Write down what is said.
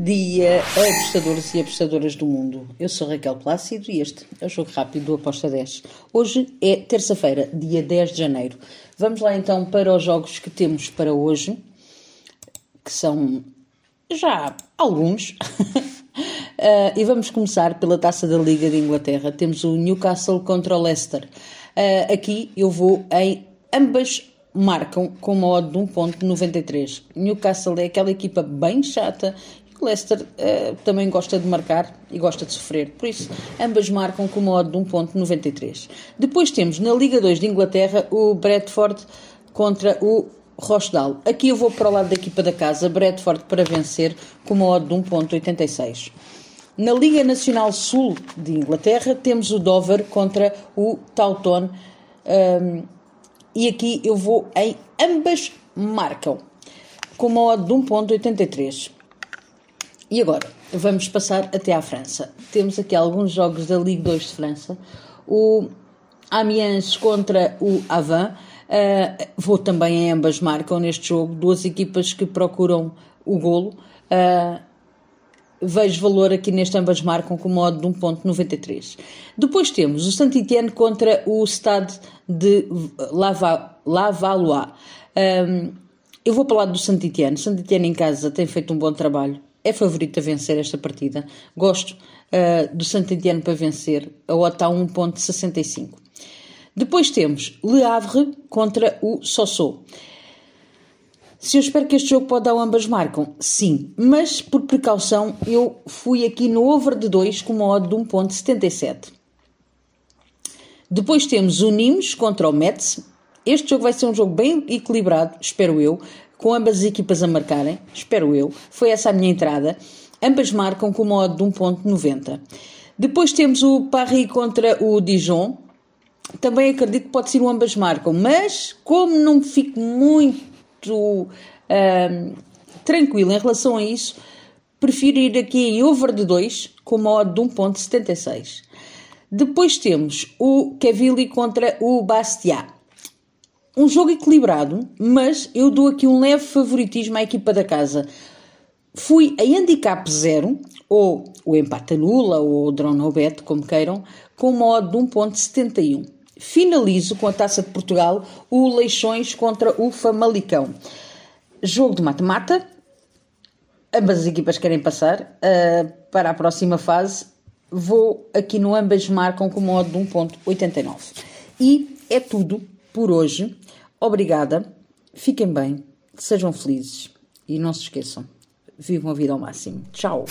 dia, apostadores e apostadoras do mundo. Eu sou Raquel Plácido e este é o Jogo Rápido do Aposta 10. Hoje é terça-feira, dia 10 de janeiro. Vamos lá então para os jogos que temos para hoje, que são já alguns. uh, e vamos começar pela taça da Liga de Inglaterra. Temos o Newcastle contra o Leicester. Uh, aqui eu vou em ambas marcam com uma odd de 1.93. Newcastle é aquela equipa bem chata Leicester uh, também gosta de marcar e gosta de sofrer, por isso ambas marcam com uma odd de 1.93. Depois temos na Liga 2 de Inglaterra o Bradford contra o Rochdale. Aqui eu vou para o lado da equipa da casa, Bradford para vencer com uma odd de 1.86. Na Liga Nacional Sul de Inglaterra temos o Dover contra o Taunton. Um, e aqui eu vou em ambas marcam com uma odd de 1.83. E agora, vamos passar até à França. Temos aqui alguns jogos da Ligue 2 de França. O Amiens contra o Avan. Uh, vou também em ambas marcam neste jogo. Duas equipas que procuram o golo. Uh, vejo valor aqui neste ambas marcam com modo de 1.93. Depois temos o Saint-Étienne contra o Stade de Lavalois. Um, eu vou lado do Saint-Étienne. Saint-Étienne em casa tem feito um bom trabalho. É favorito a vencer esta partida. Gosto uh, do Saint-Étienne para vencer. A OTA 1.65. Depois temos Le Havre contra o Sossô. Se eu espero que este jogo pode dar ambas marcam, sim, mas por precaução eu fui aqui no over de 2 com uma odd de 1.77. Depois temos o Nimes contra o Metz. Este jogo vai ser um jogo bem equilibrado, espero eu, com ambas as equipas a marcarem, espero eu. Foi essa a minha entrada. Ambas marcam com uma odd de 1.90. Depois temos o Paris contra o Dijon. Também acredito que pode ser um ambas marcam, mas como não fico muito muito tranquilo em relação a isso, prefiro ir aqui em over de 2 com uma odd de 1.76. Depois temos o Cavilli contra o Bastia. Um jogo equilibrado, mas eu dou aqui um leve favoritismo à equipa da casa. Fui a handicap 0, ou o empate nula, ou o draw no bet, como queiram, com uma odd de 1.71 finalizo com a Taça de Portugal o Leixões contra o Famalicão. Jogo de mata-mata. Ambas as equipas querem passar uh, para a próxima fase. Vou aqui no ambas marcam com modo de 1.89. E é tudo por hoje. Obrigada. Fiquem bem. Sejam felizes. E não se esqueçam. Vivam a vida ao máximo. Tchau.